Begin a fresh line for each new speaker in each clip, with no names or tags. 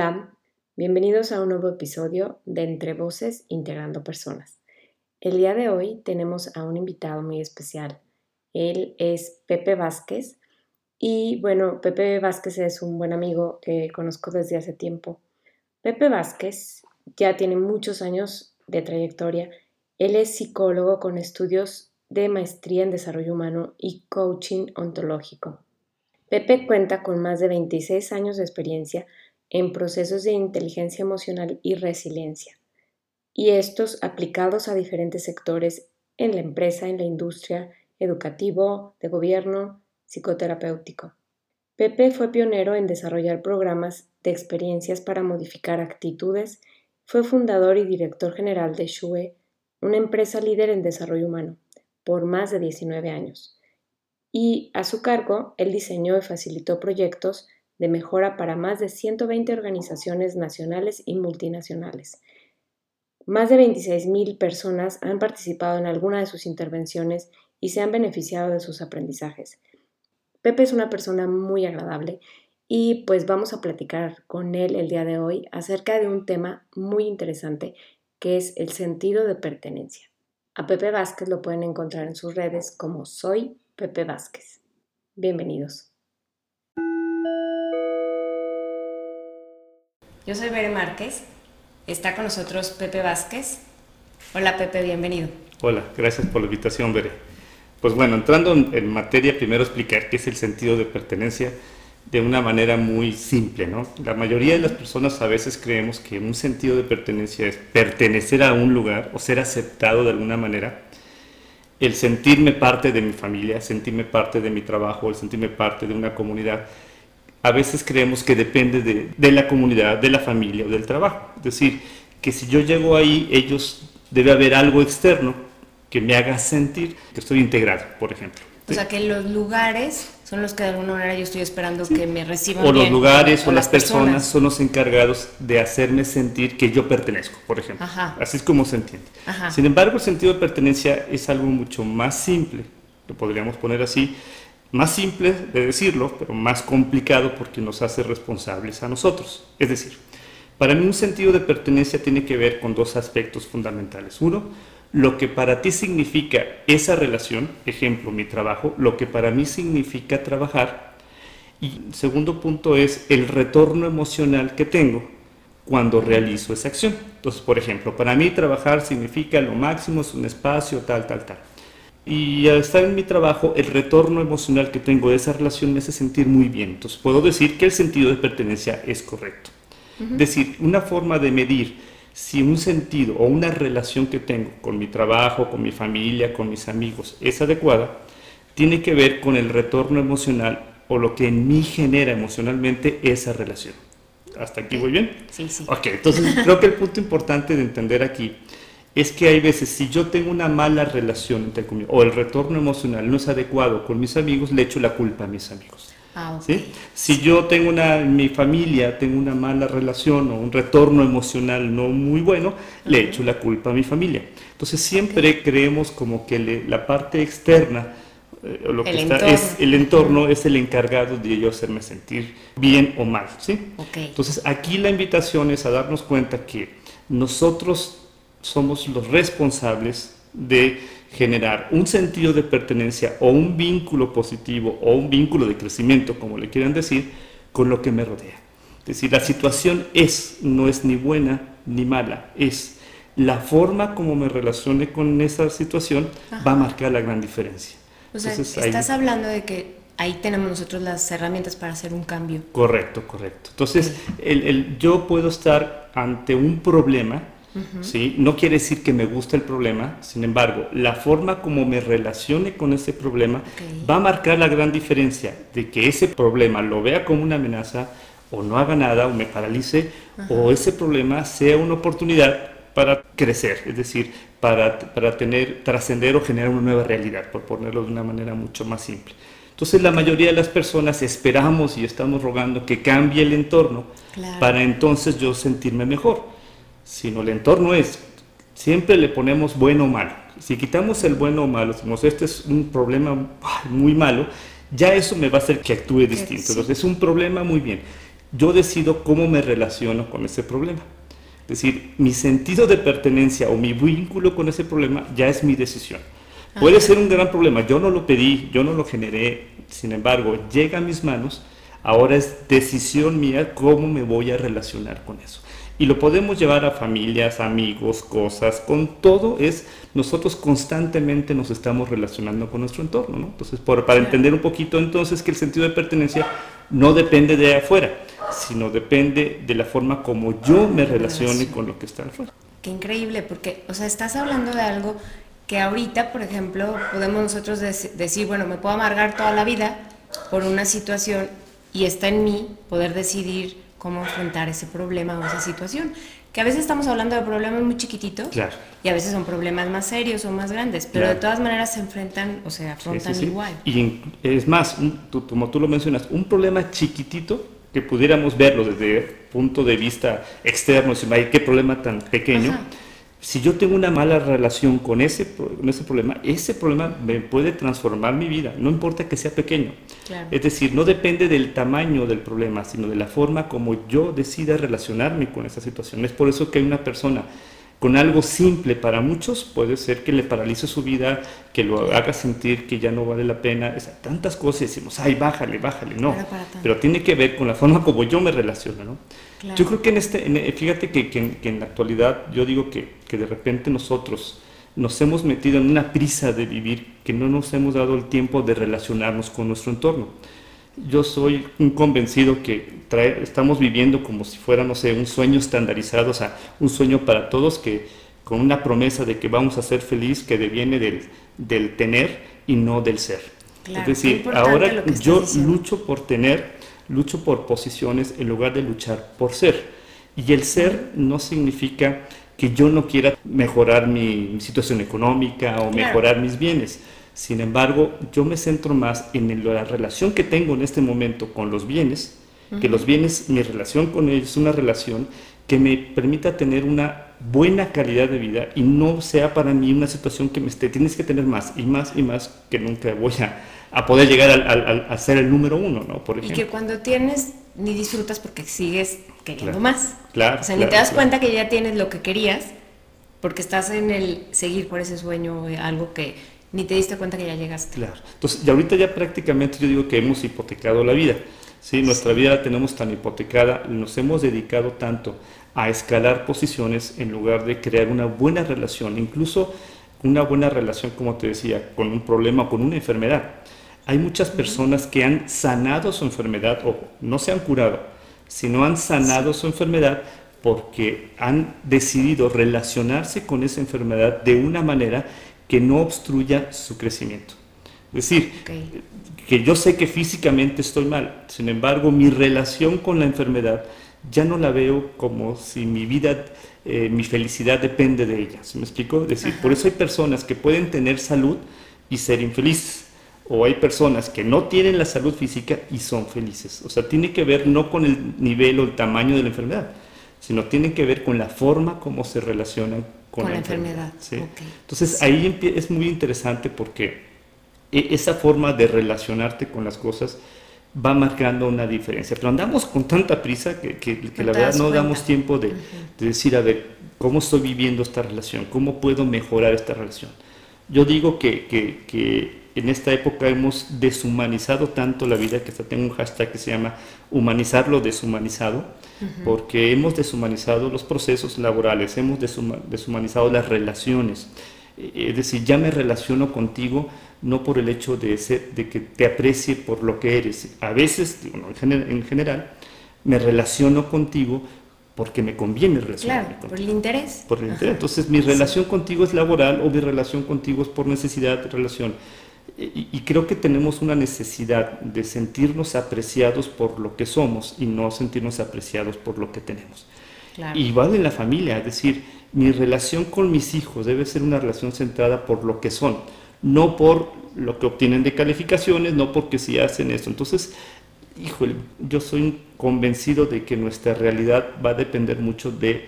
Hola, bienvenidos a un nuevo episodio de Entre Voces Integrando Personas. El día de hoy tenemos a un invitado muy especial. Él es Pepe Vázquez y bueno, Pepe Vázquez es un buen amigo que conozco desde hace tiempo. Pepe Vázquez ya tiene muchos años de trayectoria. Él es psicólogo con estudios de maestría en desarrollo humano y coaching ontológico. Pepe cuenta con más de 26 años de experiencia en procesos de inteligencia emocional y resiliencia, y estos aplicados a diferentes sectores en la empresa, en la industria, educativo, de gobierno, psicoterapéutico. Pepe fue pionero en desarrollar programas de experiencias para modificar actitudes, fue fundador y director general de Shue, una empresa líder en desarrollo humano, por más de 19 años. Y a su cargo, él diseñó y facilitó proyectos de mejora para más de 120 organizaciones nacionales y multinacionales. Más de 26.000 personas han participado en alguna de sus intervenciones y se han beneficiado de sus aprendizajes. Pepe es una persona muy agradable y pues vamos a platicar con él el día de hoy acerca de un tema muy interesante que es el sentido de pertenencia. A Pepe Vázquez lo pueden encontrar en sus redes como Soy Pepe Vázquez. Bienvenidos. Yo soy Bere Márquez. Está con nosotros Pepe Vázquez. Hola Pepe, bienvenido.
Hola, gracias por la invitación, Bere. Pues bueno, entrando en materia, primero explicar qué es el sentido de pertenencia de una manera muy simple, ¿no? La mayoría de las personas a veces creemos que un sentido de pertenencia es pertenecer a un lugar o ser aceptado de alguna manera, el sentirme parte de mi familia, sentirme parte de mi trabajo, el sentirme parte de una comunidad a veces creemos que depende de, la comunidad, de la familia o del trabajo. Es decir, que si yo llego ahí, ellos debe haber algo externo que me haga sentir que estoy integrado, por ejemplo.
O sea, que los lugares son los que de alguna manera yo estoy esperando que me reciban.
O los lugares o, las personas, son los encargados de hacerme sentir que yo pertenezco, por ejemplo. Así es como se entiende. Sin embargo, el sentido de pertenencia es algo mucho más simple, lo podríamos poner así, más simple de decirlo, pero más complicado porque nos hace responsables a nosotros. Es decir, para mí un sentido de pertenencia tiene que ver con dos aspectos fundamentales. Uno, lo que para ti significa esa relación, ejemplo, mi trabajo, lo que para mí significa trabajar. Y segundo punto es el retorno emocional que tengo cuando realizo esa acción. Entonces, por ejemplo, para mí trabajar significa lo máximo, es un espacio, tal, tal, tal. Y al estar en mi trabajo, el retorno emocional que tengo de esa relación me hace sentir muy bien. Entonces puedo decir que el sentido de pertenencia es correcto. Es decir, una forma de medir si un sentido o una relación que tengo con mi trabajo, con mi familia, con mis amigos es adecuada, tiene que ver con el retorno emocional o lo que en mí genera emocionalmente esa relación. ¿Hasta aquí voy bien?
Sí, sí.
Ok, entonces creo que el punto importante de entender aquí es que hay veces, si yo tengo una mala relación entre conmigo, o el retorno emocional no es adecuado con mis amigos, le echo la culpa a mis amigos.
Ah,
Si yo tengo una, en mi familia tengo una mala relación o un retorno emocional no muy bueno, le echo la culpa a mi familia. Entonces siempre creemos como que la parte externa, eh, lo que está, es el entorno es el encargado de yo hacerme sentir bien o mal. ¿sí? Entonces aquí la invitación es a darnos cuenta que nosotros somos los responsables de generar un sentido de pertenencia o un vínculo positivo o un vínculo de crecimiento, como le quieran decir, con lo que me rodea. Es decir, la situación es, no es ni buena ni mala, es la forma como me relacione con esa situación va a marcar la gran diferencia.
O sea, estás hablando de que ahí tenemos nosotros las herramientas para hacer un cambio.
Correcto, correcto. Entonces, el, yo puedo estar ante un problema, ¿sí? No quiere decir que me guste el problema, sin embargo, la forma como me relacione con ese problema va a marcar la gran diferencia de que ese problema lo vea como una amenaza o no haga nada o me paralice o ese problema sea una oportunidad para crecer, es decir, para, para tener, trascender o generar una nueva realidad, por ponerlo de una manera mucho más simple. Entonces la mayoría de las personas esperamos y estamos rogando que cambie el entorno para entonces yo sentirme mejor sino el entorno es, siempre le ponemos bueno o malo. Si quitamos el bueno o malo, decimos, este es un problema muy malo, ya eso me va a hacer que actúe distinto. Entonces es un problema muy bien. yo decido cómo me relaciono con ese problema. Es decir, mi sentido de pertenencia o mi vínculo con ese problema ya es mi decisión. Puede ser un gran problema, yo no lo pedí, yo no lo generé, sin embargo, llega a mis manos, ahora es decisión mía cómo me voy a relacionar con eso. Y lo podemos llevar a familias, amigos, cosas, con todo es, nosotros constantemente nos estamos relacionando con nuestro entorno, ¿no? Entonces, para entender un poquito entonces que el sentido de pertenencia no depende de afuera, sino depende de la forma como yo me relacione con lo que está afuera.
Qué increíble, porque, o sea, estás hablando de algo que ahorita, por ejemplo, podemos nosotros decir, bueno, me puedo amargar toda la vida por una situación y está en mí poder decidir cómo enfrentar ese problema o esa situación. Que a veces estamos hablando de problemas muy chiquititos y a veces son problemas más serios o más grandes, pero de todas maneras se enfrentan o se afrontan igual.
Y es más, como tú lo mencionas, un problema chiquitito que pudiéramos verlo desde punto de vista externo, si hay qué problema tan pequeño si yo tengo una mala relación con ese, con ese problema, ese problema me puede transformar mi vida, no importa que sea pequeño. Es decir, no depende del tamaño del problema, sino de la forma como yo decida relacionarme con esa situación. Es por eso que hay una persona con algo simple para muchos puede ser que le paralice su vida, que lo haga sentir que ya no vale la pena. tantas cosas decimos, ay, bájale, bájale. No, pero tiene que ver con la forma como yo me relaciono. ¿no? Yo creo que en este, fíjate que, que, en, la actualidad yo digo que, que de repente nosotros nos hemos metido en una prisa de vivir que no nos hemos dado el tiempo de relacionarnos con nuestro entorno. Yo soy un convencido que estamos viviendo como si fuera, no sé, un sueño estandarizado, o sea, un sueño para todos que con una promesa de que vamos a ser feliz que deviene del, del tener y no del ser. es decir, ahora yo lucho por tener, lucho por posiciones en lugar de luchar por ser. Y el ser no significa que yo no quiera mejorar mi situación económica o mejorar mis bienes. Sin embargo, yo me centro más en la relación que tengo en este momento con los bienes, que los bienes, mi relación con ellos es una relación que me permita tener una buena calidad de vida y no sea para mí una situación que me esté, tienes que tener más y más y más que nunca voy a, poder llegar a, ser el número uno, ¿no?
Por ejemplo. Y que cuando tienes ni disfrutas porque sigues queriendo más. Claro. O sea, ni te das cuenta que ya tienes lo que querías porque estás en el seguir por ese sueño, algo que ni te diste cuenta que ya llegaste.
Claro. Entonces, y ahorita ya prácticamente yo digo que hemos hipotecado la vida. ¿sí? Nuestra vida la tenemos tan hipotecada, nos hemos dedicado tanto a escalar posiciones en lugar de crear una buena relación, incluso una buena relación, como te decía, con un problema, con una enfermedad. Hay muchas personas que han sanado su enfermedad o no se han curado, sino han sanado su enfermedad porque han decidido relacionarse con esa enfermedad de una manera que no obstruya su crecimiento. Es decir, que yo sé que físicamente estoy mal, sin embargo mi relación con la enfermedad ya no la veo como si mi vida, eh, mi felicidad depende de ella. ¿Se me explico? Es decir, por eso hay personas que pueden tener salud y ser infelices. O hay personas que no tienen la salud física y son felices. O sea, tiene que ver no con el nivel o el tamaño de la enfermedad, sino tiene que ver con la forma como se relacionan con, la, enfermedad. Entonces ahí es muy interesante porque e, esa forma de relacionarte con las cosas va marcando una diferencia. Pero andamos con tanta prisa que, que, la verdad no damos tiempo de, de, decir, a ver, ¿cómo estoy viviendo esta relación? ¿Cómo puedo mejorar esta relación? Yo digo que, que en esta época hemos deshumanizado tanto la vida, que hasta tengo un hashtag que se llama humanizar lo deshumanizado, porque hemos deshumanizado los procesos laborales, hemos deshumanizado las relaciones. Es decir, ya me relaciono contigo no por el hecho de, ser, de que te aprecie por lo que eres. A veces, en general, me relaciono contigo porque me conviene relacionarme
claro, por el interés.
Por el interés. Entonces, mi relación contigo es laboral o mi relación contigo es por necesidad de relación. Y, creo que tenemos una necesidad de sentirnos apreciados por lo que somos y no sentirnos apreciados por lo que tenemos. Igual en la familia, es decir, mi relación con mis hijos debe ser una relación centrada por lo que son, no por lo que obtienen de calificaciones, no porque si hacen esto. Entonces, híjole, yo soy convencido de que nuestra realidad va a depender mucho de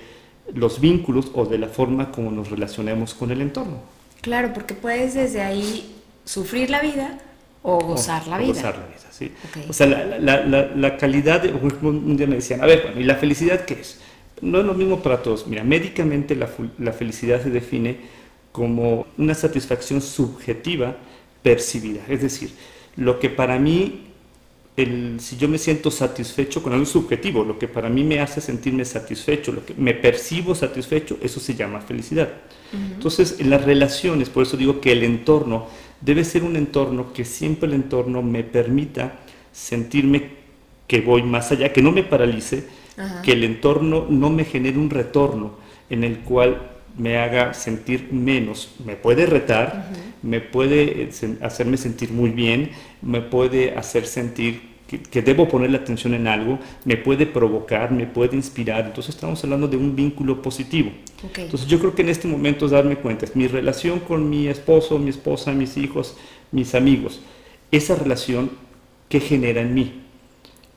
los vínculos o de la forma como nos relacionemos con el entorno.
Claro, porque puedes desde ahí sufrir la vida O gozar la vida.
gozar la vida, sí. O sea, la, la, la, calidad, de, un día me decían, a ver, bueno, ¿y la felicidad qué es? No es lo mismo para todos. Mira, médicamente la, la felicidad se define como una satisfacción subjetiva percibida. Es decir, lo que para mí, el, si yo me siento satisfecho con algo subjetivo, lo que para mí me hace sentirme satisfecho, lo que me percibo satisfecho, eso se llama felicidad. Entonces, en las relaciones, por eso digo que el entorno debe ser un entorno que siempre el entorno me permita sentirme que voy más allá, que no me paralice, que el entorno no me genere un retorno en el cual me haga sentir menos. Me puede retar, me puede eh, hacerme sentir muy bien, me puede hacer sentir que, debo poner la atención en algo, me puede provocar, me puede inspirar. Entonces estamos hablando de un vínculo positivo. Entonces yo creo que en este momento es darme cuenta, es mi relación con mi esposo, mi esposa, mis hijos, mis amigos, esa relación que genera en mí.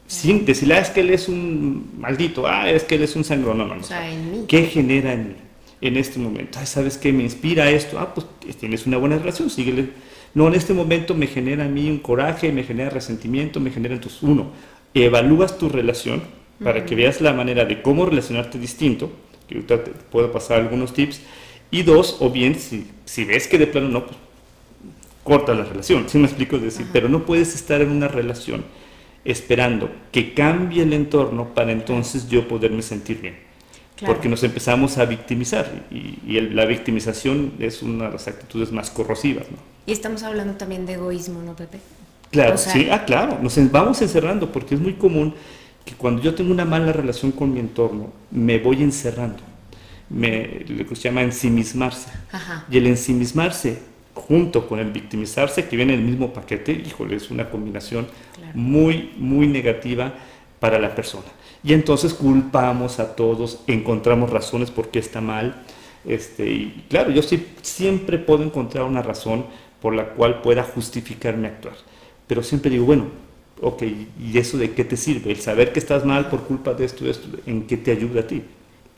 Sin decirle, ah, es que él es un maldito, ah, es que él es un sangrón, no, no, no. ¿Qué genera en mí? en este momento. ¿sabes qué? Me inspira esto. Ah, pues tienes una buena relación, síguele. No, en este momento me genera a mí un coraje, me genera resentimiento, me genera entonces, uno, evalúas tu relación para que veas la manera de cómo relacionarte distinto, que ahorita te puedo pasar algunos tips, y dos, o bien, si, si ves que de plano no, pues corta la relación, si me explico? decir, pero no puedes estar en una relación esperando que cambie el entorno para entonces yo poderme sentir bien porque nos empezamos a victimizar y, la victimización es una de las actitudes más corrosivas. ¿no?
Y estamos hablando también de egoísmo, ¿no, Pepe?
Claro, sí, ah, claro, nos vamos encerrando porque es muy común que cuando yo tengo una mala relación con mi entorno, me voy encerrando. Me, lo que se llama ensimismarse. Y el ensimismarse junto con el victimizarse, que viene en el mismo paquete, híjole, es una combinación muy, muy negativa para la persona y entonces culpamos a todos, encontramos razones por qué está mal. Este, y claro, yo sí, siempre puedo encontrar una razón por la cual pueda justificarme actuar. Pero siempre digo, bueno, ok, ¿y eso de qué te sirve? El saber que estás mal por culpa de esto, esto ¿en qué te ayuda a ti?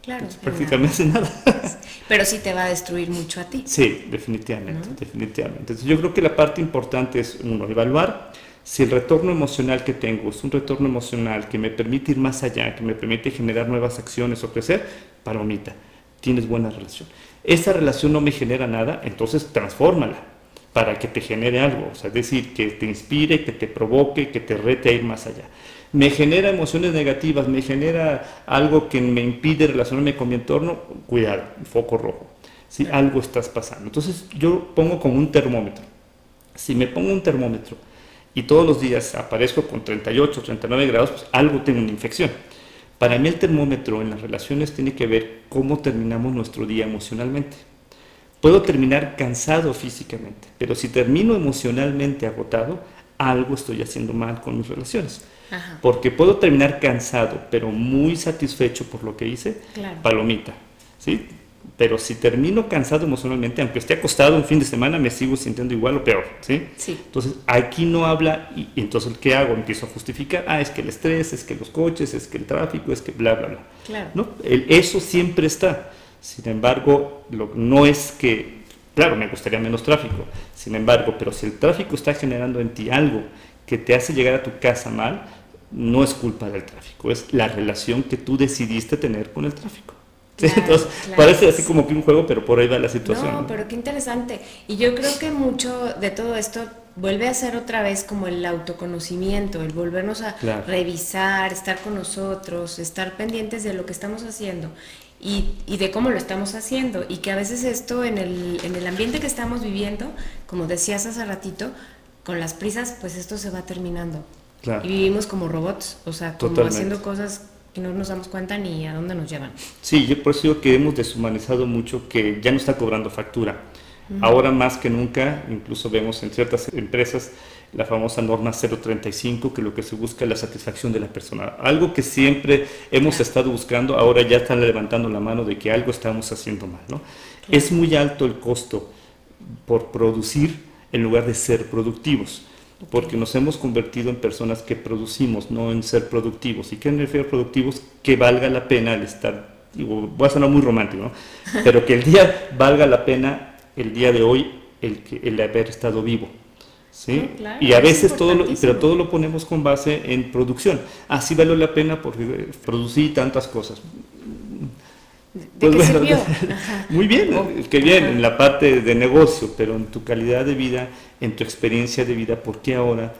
Claro. Pues,
prácticamente nada.
Pero sí te va a destruir mucho a ti.
Sí, definitivamente, definitivamente. Entonces yo creo que la parte importante es, uno, evaluar si el retorno emocional que tengo es un retorno emocional que me permite ir más allá, que me permite generar nuevas acciones o crecer, palomita, tienes buena relación. Esa relación no me genera nada, entonces transfórmala para que te genere algo, o sea, es decir, que te inspire, que te provoque, que te rete a ir más allá. Me genera emociones negativas, me genera algo que me impide relacionarme con mi entorno, cuidado, foco rojo. Si algo estás pasando. Entonces yo pongo como un termómetro. Si me pongo un termómetro y todos los días aparezco con 38, 39 grados, pues algo tengo una infección. Para mí el termómetro en las relaciones tiene que ver cómo terminamos nuestro día emocionalmente. Puedo terminar cansado físicamente, pero si termino emocionalmente agotado, algo estoy haciendo mal con mis relaciones. Porque puedo terminar cansado, pero muy satisfecho por lo que hice, palomita. ¿sí? pero si termino cansado emocionalmente, aunque esté acostado un fin de semana, me sigo sintiendo igual o peor, ¿sí?
sí.
Entonces, aquí no habla, y, entonces, ¿qué hago? Empiezo a justificar, ah, es que el estrés, es que los coches, es que el tráfico, es que bla, bla, bla.
Claro.
¿No? eso siempre está. Sin embargo, lo, no es que, claro, me gustaría menos tráfico, sin embargo, pero si el tráfico está generando en ti algo que te hace llegar a tu casa mal, no es culpa del tráfico, es la relación que tú decidiste tener con el tráfico. Entonces, parece así como que un juego, pero por ahí va la situación.
No, pero qué interesante. Y yo creo que mucho de todo esto vuelve a ser otra vez como el autoconocimiento, el volvernos a revisar, estar con nosotros, estar pendientes de lo que estamos haciendo y, y, de cómo lo estamos haciendo. Y que a veces esto en el, en el ambiente que estamos viviendo, como decías hace ratito, con las prisas, pues esto se va terminando. Y vivimos como robots, o sea, como haciendo cosas y no nos damos cuenta ni a dónde nos llevan.
Sí, yo por eso digo que hemos deshumanizado mucho, que ya no está cobrando factura. Ahora más que nunca, incluso vemos en ciertas empresas la famosa norma 035, que lo que se busca es la satisfacción de la persona. Algo que siempre hemos estado buscando, ahora ya están levantando la mano de que algo estamos haciendo mal. ¿no? Es muy alto el costo por producir en lugar de ser productivos porque nos hemos convertido en personas que producimos, no en ser productivos. ¿Y qué me refiero a productivos? Que valga la pena el estar, digo, voy a sonar muy romántico, ¿no? pero que el día valga la pena, el día de hoy, el, el haber estado vivo. ¿Sí? y a veces todo lo, pero todo lo ponemos con base en producción. Así ah, vale la pena porque eh, producí tantas cosas.
Pues bueno,
muy bien, oh, que bien en la parte de negocio, pero en tu calidad de vida, en tu experiencia de vida, ¿por qué ahora?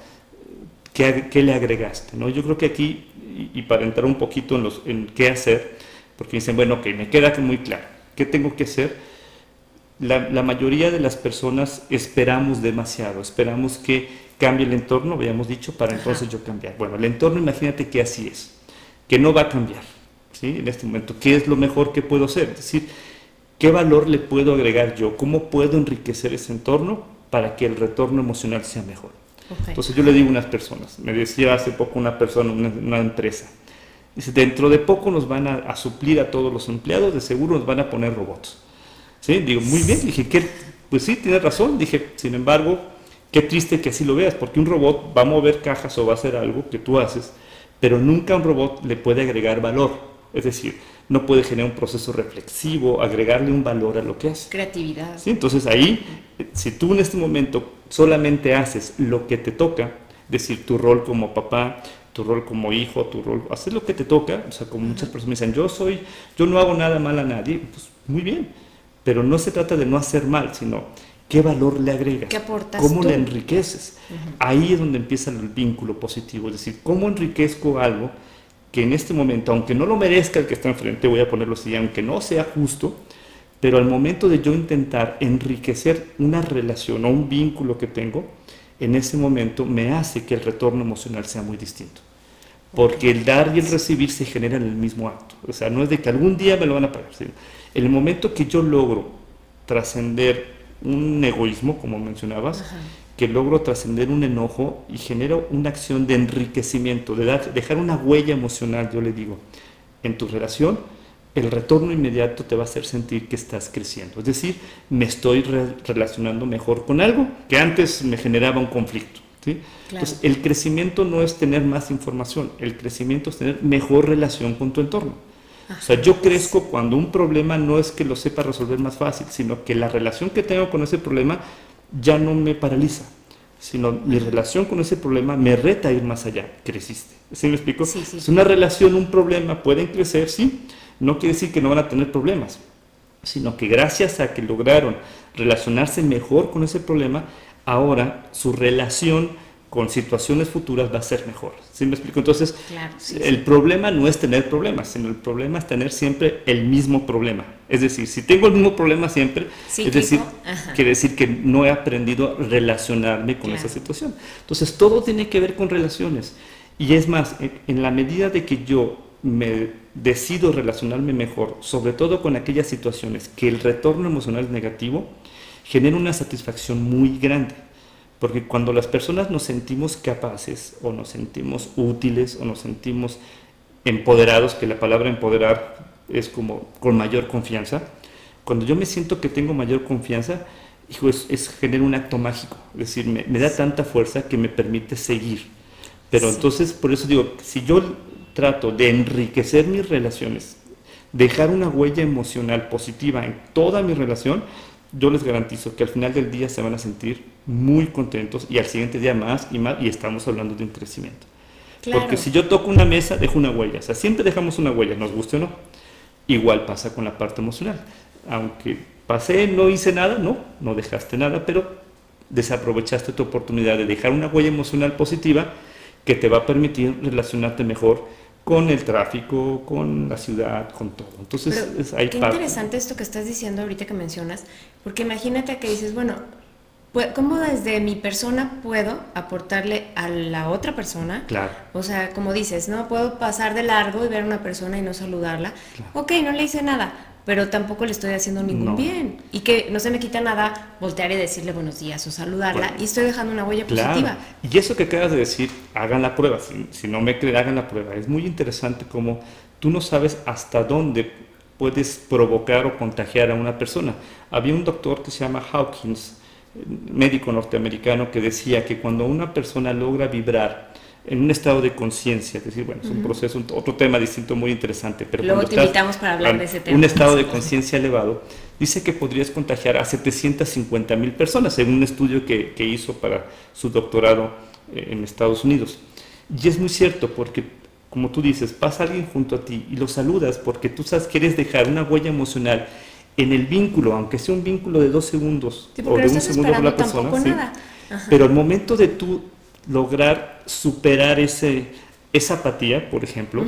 ¿Qué, qué le agregaste? ¿no? Yo creo que aquí, y, para entrar un poquito en, los, en qué hacer, porque dicen, bueno, ok, me queda muy claro, ¿qué tengo que hacer? La, la mayoría de las personas esperamos demasiado, esperamos que cambie el entorno, habíamos dicho, para entonces yo cambiar. Bueno, el entorno, imagínate que así es, que no va a cambiar ¿sí? en este momento. ¿Qué es lo mejor que puedo hacer? Es decir, ¿qué valor le puedo agregar yo? ¿Cómo puedo enriquecer ese entorno para que el retorno emocional sea mejor? Entonces yo le digo a unas personas, me decía hace poco una persona, una, empresa, dice, dentro de poco nos van a, suplir a todos los empleados, de seguro nos van a poner robots. ¿Sí? Digo, muy bien, dije, ¿qué? pues sí, tienes razón, dije, sin embargo, qué triste que así lo veas, porque un robot va a mover cajas o va a hacer algo que tú haces, pero nunca un robot le puede agregar valor. Es decir, no puede generar un proceso reflexivo, agregarle un valor a lo que hace.
Creatividad.
¿Sí? Entonces ahí, si tú en este momento solamente haces lo que te toca, es decir, tu rol como papá, tu rol como hijo, tu rol, haces lo que te toca, o sea, como muchas personas me dicen, yo soy, yo no hago nada mal a nadie, pues muy bien, pero no se trata de no hacer mal, sino qué valor le agregas,
¿Qué aportas
cómo le enriqueces. Ahí es donde empieza el vínculo positivo, es decir, cómo enriquezco algo que en este momento, aunque no lo merezca el que está enfrente, voy a ponerlo así, aunque no sea justo, pero al momento de yo intentar enriquecer una relación o un vínculo que tengo, en ese momento me hace que el retorno emocional sea muy distinto. Porque el dar y el recibir se generan en el mismo acto. O sea, no es de que algún día me lo van a pagar. en el momento que yo logro trascender un egoísmo, como mencionabas, que logro trascender un enojo y genero una acción de enriquecimiento, de dejar una huella emocional, yo le digo, en tu relación, el retorno inmediato te va a hacer sentir que estás creciendo. Es decir, me estoy relacionando mejor con algo que antes me generaba un conflicto. ¿Sí? Entonces, el crecimiento no es tener más información, el crecimiento es tener mejor relación con tu entorno. O sea, yo crezco cuando un problema no es que lo sepa resolver más fácil, sino que la relación que tengo con ese problema ya no me paraliza, sino mi relación con ese problema me reta a ir más allá. Creciste. ¿Sí me explico? Es una relación, un problema, pueden crecer, sí. No quiere decir que no van a tener problemas, sino que gracias a que lograron relacionarse mejor con ese problema, ahora su relación con situaciones futuras va a ser mejor. ¿Sí me explico? Entonces, el problema no es tener problemas, sino el problema es tener siempre el mismo problema. Es decir, si tengo el mismo problema siempre, es decir, quiere decir que no he aprendido a relacionarme con esa situación. Entonces, todo tiene que ver con relaciones. Y es más, en la medida de que yo me decido relacionarme mejor, sobre todo con aquellas situaciones que el retorno emocional es negativo, genera una satisfacción muy grande. Porque cuando las personas nos sentimos capaces o nos sentimos útiles o nos sentimos empoderados, que la palabra empoderar es como con mayor confianza, cuando yo me siento que tengo mayor confianza, hijo, es, es genera un acto mágico, es decir, me, da tanta fuerza que me permite seguir. Pero entonces, por eso digo, si yo trato de enriquecer mis relaciones, dejar una huella emocional positiva en toda mi relación, yo les garantizo que al final del día se van a sentir muy contentos y al siguiente día más y más y estamos hablando de un crecimiento. Porque si yo toco una mesa, dejo una huella. O sea, siempre dejamos una huella, nos guste o no. Igual pasa con la parte emocional. Aunque pasé, no hice nada, no, no dejaste nada, pero desaprovechaste tu oportunidad de dejar una huella emocional positiva que te va a permitir relacionarte mejor con el tráfico, con la ciudad, con todo. Entonces,
es, ahí Qué interesante esto que estás diciendo ahorita que mencionas, porque imagínate que dices, bueno, ¿cómo desde mi persona puedo aportarle a la otra persona?
Claro.
O sea, como dices, no puedo pasar de largo y ver a una persona y no saludarla. Ok, no le hice nada, pero tampoco le estoy haciendo ningún bien. Y que no se me quita nada voltear y decirle buenos días o saludarla y estoy dejando una huella positiva.
Y eso que acabas de decir, hagan la prueba. Si, no me creen, hagan la prueba. Es muy interesante como tú no sabes hasta dónde puedes provocar o contagiar a una persona. Había un doctor que se llama Hawkins, médico norteamericano, que decía que cuando una persona logra vibrar, en un estado de conciencia, es decir, bueno, es un proceso, otro tema distinto muy interesante, pero
Luego te invitamos para hablar de ese tema.
Un estado de conciencia elevado, dice que podrías contagiar a 750 mil personas, según un estudio que, que hizo para su doctorado eh, en Estados Unidos. Y es muy cierto, porque como tú dices, pasa alguien junto a ti y lo saludas porque tú sabes, quieres dejar una huella emocional en el vínculo, aunque sea un vínculo de dos segundos
o de un segundo con la persona.
Pero al momento de tú lograr superar ese, esa apatía, por ejemplo,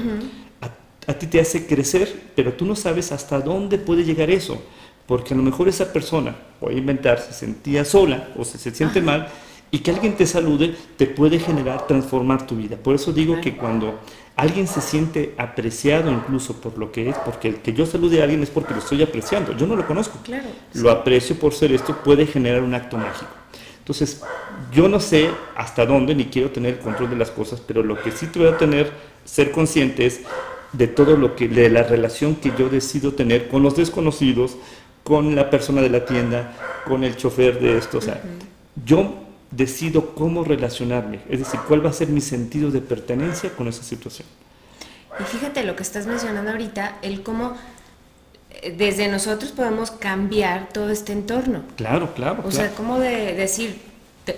a, ti te hace crecer, pero tú no sabes hasta dónde puede llegar eso. Porque a lo mejor esa persona, voy a inventar, se sentía sola o se, siente mal y que alguien te salude te puede generar, transformar tu vida. Por eso digo que cuando alguien se siente apreciado incluso por lo que es, porque el que yo salude a alguien es porque lo estoy apreciando. Yo no lo conozco.
Claro,
lo aprecio por ser esto, puede generar un acto mágico. Entonces, yo no sé hasta dónde, ni quiero tener el control de las cosas, pero lo que sí te voy a tener, ser consciente es de todo lo que, de la relación que yo decido tener con los desconocidos, con la persona de la tienda, con el chofer de esto. O sea, yo decido cómo relacionarme, es decir, cuál va a ser mi sentido de pertenencia con esa situación.
Y fíjate lo que estás mencionando ahorita, el cómo desde nosotros podemos cambiar todo este entorno.
Claro, claro.
O sea, como de decir,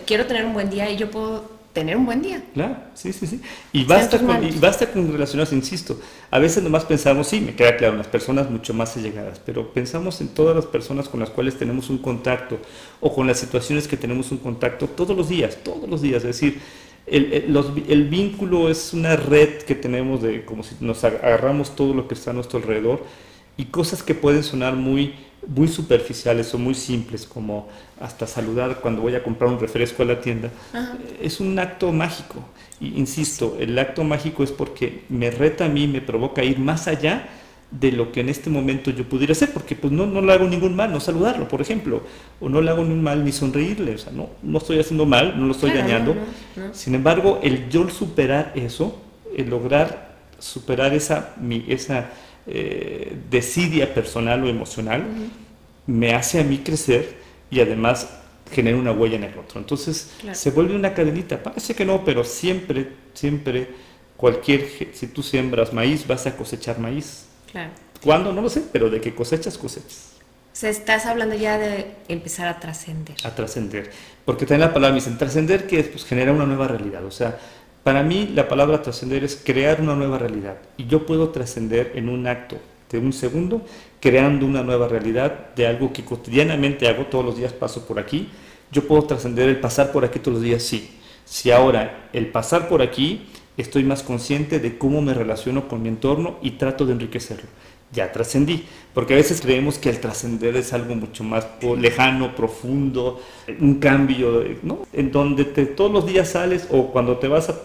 quiero tener un buen día y yo puedo tener un buen día.
Claro, sí, sí, sí. Y basta, con, y basta con relacionarse, insisto. A veces nomás pensamos, sí, me queda claro, las personas mucho más allegadas, pero pensamos en todas las personas con las cuales tenemos un contacto o con las situaciones que tenemos un contacto todos los días, todos los días. Es decir, el, el, vínculo es una red que tenemos de como si nos agarramos todo lo que está a nuestro alrededor y cosas que pueden sonar muy, muy superficiales o muy simples, como hasta saludar cuando voy a comprar un refresco a la tienda, es un acto mágico. Y, insisto, el acto mágico es porque me reta a mí, me provoca ir más allá de lo que en este momento yo pudiera hacer, porque pues no, no le hago ningún mal, no saludarlo, por ejemplo, o no le hago ningún mal ni sonreírle, o sea, no, no estoy haciendo mal, no lo estoy dañando. Sin embargo, el yo superar eso, el lograr superar esa, mi, esa eh, desidia personal o emocional, me hace a mí crecer y además genera una huella en el otro. Entonces se vuelve una cadenita. Parece que no, pero siempre, siempre, cualquier, si tú siembras maíz, vas a cosechar maíz.
Claro.
¿Cuándo? No lo sé, pero de que cosechas, cosechas.
O sea, estás hablando ya de empezar a trascender.
A trascender. Porque también la palabra me dice, trascender que pues, genera una nueva realidad. O sea, para mí la palabra trascender es crear una nueva realidad y yo puedo trascender en un acto de un segundo creando una nueva realidad de algo que cotidianamente hago todos los días, paso por aquí. Yo puedo trascender el pasar por aquí todos los días, sí. Si ahora el pasar por aquí estoy más consciente de cómo me relaciono con mi entorno y trato de enriquecerlo. Ya trascendí, porque a veces creemos que el trascender es algo mucho más lejano, profundo, un cambio, ¿no? En donde todos los días sales o cuando te vas a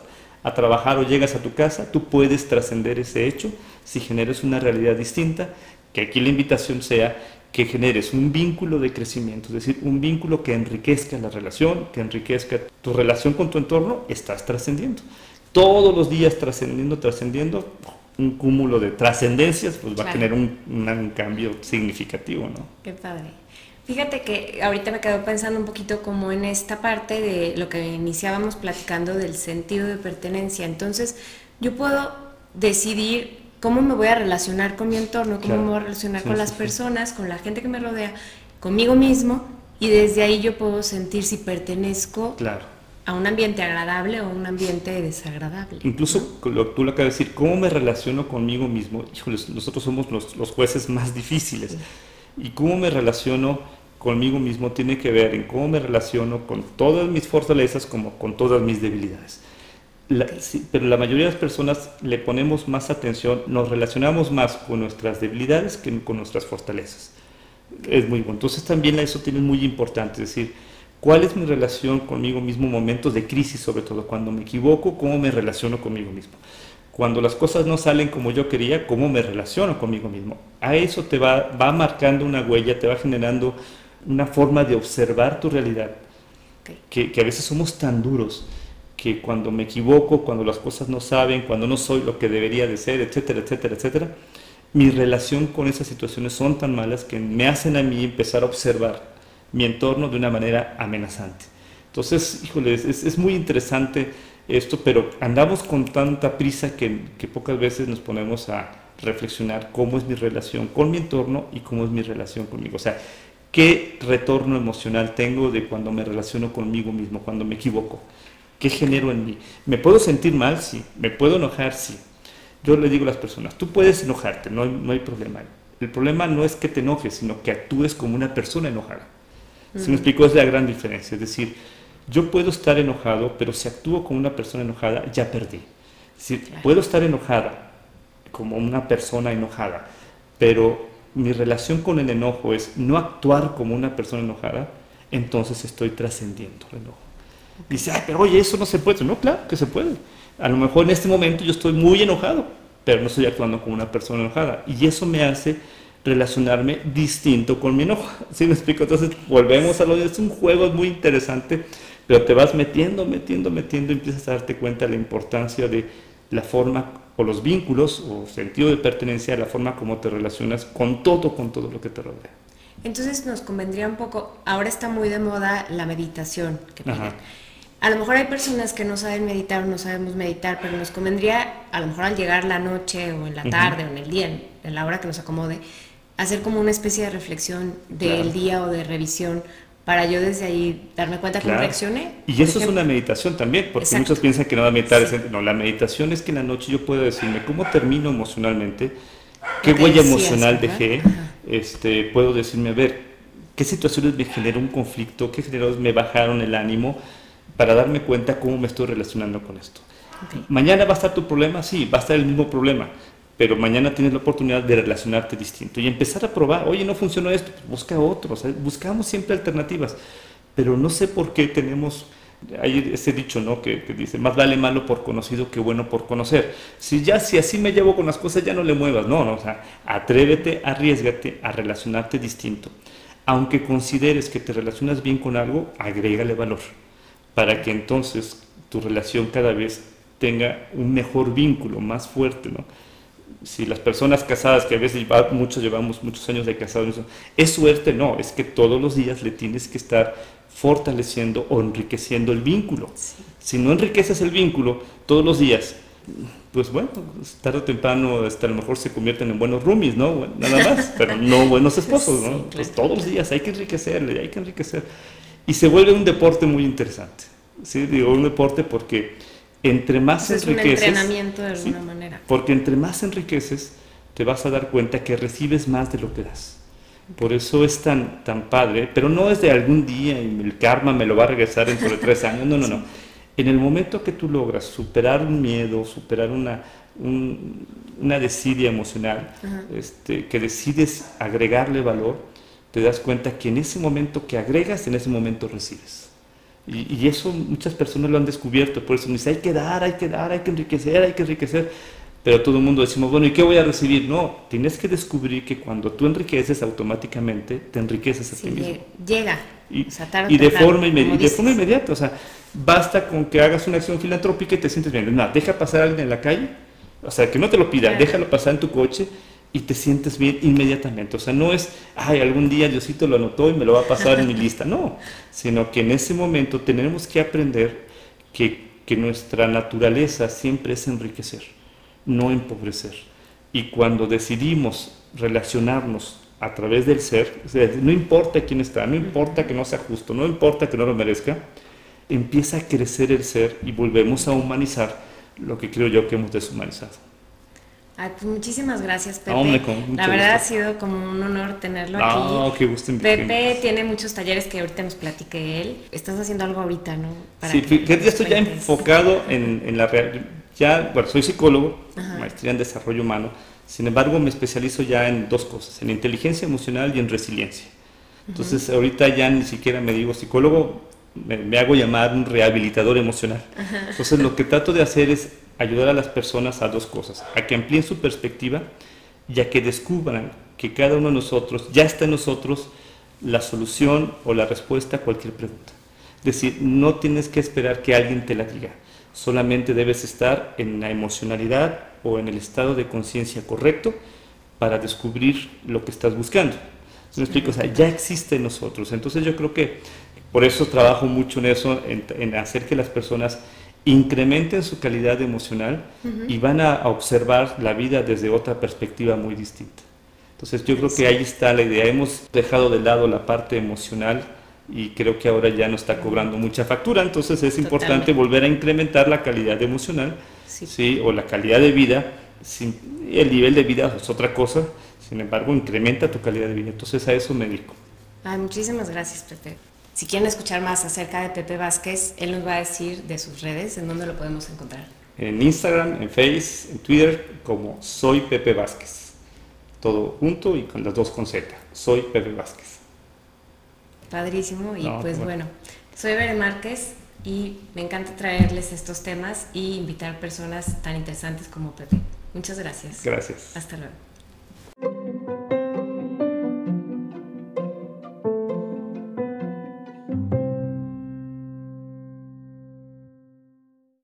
a trabajar o llegas a tu casa, tú puedes trascender ese hecho si generas una realidad distinta, que aquí la invitación sea que generes un vínculo de crecimiento, es decir, un vínculo que enriquezca la relación, que enriquezca tu relación con tu entorno, estás trascendiendo. Todos los días trascendiendo, trascendiendo, un cúmulo de trascendencias, pues va a tener un, un, cambio significativo, ¿no?
Qué padre. Fíjate que ahorita me quedo pensando un poquito como en esta parte de lo que iniciábamos platicando del sentido de pertenencia. Entonces, yo puedo decidir cómo me voy a relacionar con mi entorno, cómo me voy a relacionar con las personas, con la gente que me rodea, conmigo mismo, y desde ahí yo puedo sentir si pertenezco a un ambiente agradable o a un ambiente desagradable.
Incluso lo, tú lo acabas de decir, cómo me relaciono conmigo mismo. Híjoles, nosotros somos los, los jueces más difíciles. Y cómo me relaciono conmigo mismo tiene que ver en cómo me relaciono con todas mis fortalezas como con todas mis debilidades. pero la mayoría de las personas le ponemos más atención, nos relacionamos más con nuestras debilidades que con nuestras fortalezas. Es muy bueno. Entonces también eso tiene muy importante, es decir, cuál es mi relación conmigo mismo, momentos de crisis sobre todo, cuando me equivoco, cómo me relaciono conmigo mismo cuando las cosas no salen como yo quería, cómo me relaciono conmigo mismo. A eso te va, va marcando una huella, te va generando una forma de observar tu realidad, que, que, a veces somos tan duros que cuando me equivoco, cuando las cosas no saben, cuando no soy lo que debería de ser, etcétera, etcétera, etcétera, mi relación con esas situaciones son tan malas que me hacen a mí empezar a observar mi entorno de una manera amenazante. Entonces, híjole, es, muy interesante esto, pero andamos con tanta prisa que, pocas veces nos ponemos a reflexionar cómo es mi relación con mi entorno y cómo es mi relación conmigo. O sea, qué retorno emocional tengo de cuando me relaciono conmigo mismo, cuando me equivoco. ¿Qué genero en mí? ¿Me puedo sentir mal? Sí. ¿Me puedo enojar? Sí. Yo le digo a las personas, tú puedes enojarte, no hay problema. El problema no es que te enojes, sino que actúes como una persona enojada. Si me explico, es la gran diferencia. Es decir, yo puedo estar enojado, pero si actúo como una persona enojada, ya perdí. Si puedo estar enojada como una persona enojada, pero mi relación con el enojo es no actuar como una persona enojada, entonces estoy trascendiendo el enojo. Dice, Ay, pero oye, eso no se puede. No, claro que se puede. A lo mejor en este momento yo estoy muy enojado, pero no estoy actuando como una persona enojada. Y eso me hace relacionarme distinto con mi enojo. ¿Sí me explico? Entonces volvemos a lo de es un juego muy interesante, pero te vas metiendo, metiendo, metiendo y empiezas a darte cuenta de la importancia de la forma o los vínculos o sentido de pertenencia, la forma como te relacionas con todo, con todo lo que te rodea.
Entonces nos convendría un poco, ahora está muy de moda la meditación, que a lo mejor hay personas que no saben meditar o no sabemos meditar, pero nos convendría, a lo mejor al llegar la noche o en la tarde o en el día, en, la hora que nos acomode, hacer como una especie de reflexión del día o de revisión para yo desde ahí darme cuenta que reaccioné.
Y eso es una meditación también, porque muchos piensan que no meditar es... No, la meditación es que en la noche yo puedo decirme cómo termino emocionalmente, qué huella emocional dejé, este, puedo decirme, a ver, qué situaciones me generó un conflicto, qué generados me bajaron el ánimo, para darme cuenta cómo me estoy relacionando con esto. Mañana va a estar tu problema, sí, va a estar el mismo problema, pero mañana tienes la oportunidad de relacionarte distinto y empezar a probar, oye, no funcionó esto, pues busca otro, buscamos siempre alternativas, pero no sé por qué tenemos, hay ese dicho, ¿no? Que, dice, más vale malo por conocido que bueno por conocer. Si ya, si así me llevo con las cosas, ya no le muevas, no, no, o sea, atrévete, arriesgate a relacionarte distinto. Aunque consideres que te relacionas bien con algo, agrégale valor para que entonces tu relación cada vez tenga un mejor vínculo, más fuerte, ¿no? Si las personas casadas, que a veces muchos llevamos muchos años de casados, es suerte, no, es que todos los días le tienes que estar fortaleciendo o enriqueciendo el vínculo. Si no enriqueces el vínculo todos los días, pues bueno, tarde o temprano hasta a lo mejor se convierten en buenos roomies, ¿no? Nada más, pero no buenos esposos, ¿no? Pues todos los días hay que enriquecerle, hay que enriquecer. Y se vuelve un deporte muy interesante. ¿sí? Digo un deporte porque entre más enriqueces...
Es un entrenamiento de alguna manera.
Porque entre más enriqueces, te vas a dar cuenta que recibes más de lo que das. Por eso es tan, tan padre, pero no es de algún día y el karma me lo va a regresar dentro de tres años, no, no, no. En el momento que tú logras superar un miedo, superar una, una desidia emocional, este, que decides agregarle valor, te das cuenta que en ese momento que agregas, en ese momento recibes. Y, eso muchas personas lo han descubierto, por eso me dice, hay que dar, hay que dar, hay que enriquecer, hay que enriquecer. Pero todo el mundo decimos, bueno, ¿y qué voy a recibir? No, tienes que descubrir que cuando tú enriqueces automáticamente, te enriqueces a ti mismo.
Llega.
Y, y de, forma de forma inmediata, o sea, basta con que hagas una acción filantrópica y te sientes bien. No, deja pasar a alguien en la calle, o sea, que no te lo pida, déjalo pasar en tu coche y te sientes bien inmediatamente. O sea, no es, ay, algún día Diosito lo anotó y me lo va a pasar en mi lista. No, sino que en ese momento tenemos que aprender que, que nuestra naturaleza siempre es enriquecer, no empobrecer. Y cuando decidimos relacionarnos a través del ser, no importa quién está, no importa que no sea justo, no importa que no lo merezca, empieza a crecer el ser y volvemos a humanizar lo que creo yo que hemos deshumanizado.
Pues muchísimas gracias, Pepe. la verdad ha sido como un honor tenerlo ah,
aquí. Qué gusto
Pepe tiene muchos talleres que ahorita nos platique él. Estás haciendo algo ahorita, ¿no?
sí, fíjate, ya estoy ya enfocado en, en la real. Ya, bueno, soy psicólogo, maestría en desarrollo humano. Sin embargo, me especializo ya en dos cosas, en inteligencia emocional y en resiliencia. Entonces, ahorita ya ni siquiera me digo psicólogo, me, hago llamar un rehabilitador emocional. Entonces, lo que trato de hacer es ayudar a las personas a dos cosas, a que amplíen su perspectiva y a que descubran que cada uno de nosotros, ya está en nosotros la solución o la respuesta a cualquier pregunta. Es decir, no tienes que esperar que alguien te la diga, solamente debes estar en la emocionalidad o en el estado de conciencia correcto para descubrir lo que estás buscando. ¿Me explico? O sea, ya existe en nosotros. Entonces yo creo que por eso trabajo mucho en eso, en hacer que las personas incrementen su calidad emocional y van a, observar la vida desde otra perspectiva muy distinta. Entonces yo creo que ahí está la idea. Hemos dejado de lado la parte emocional y creo que ahora ya no está cobrando mucha factura, entonces es importante volver a incrementar la calidad emocional sí. o la calidad de vida. el nivel de vida es otra cosa, sin embargo, incrementa tu calidad de vida. Entonces a eso me dedico.
muchísimas gracias, Pepe. Si quieren escuchar más acerca de Pepe Vázquez, él nos va a decir de sus redes, en dónde lo podemos encontrar.
En Instagram, en Facebook, en Twitter, como Soy Pepe Vázquez. Todo junto y con las dos con Z. Soy Pepe Vázquez.
Padrísimo. Y pues bueno, soy Bere Márquez y me encanta traerles estos temas y invitar personas tan interesantes como Pepe. Muchas gracias.
Gracias.
Hasta luego.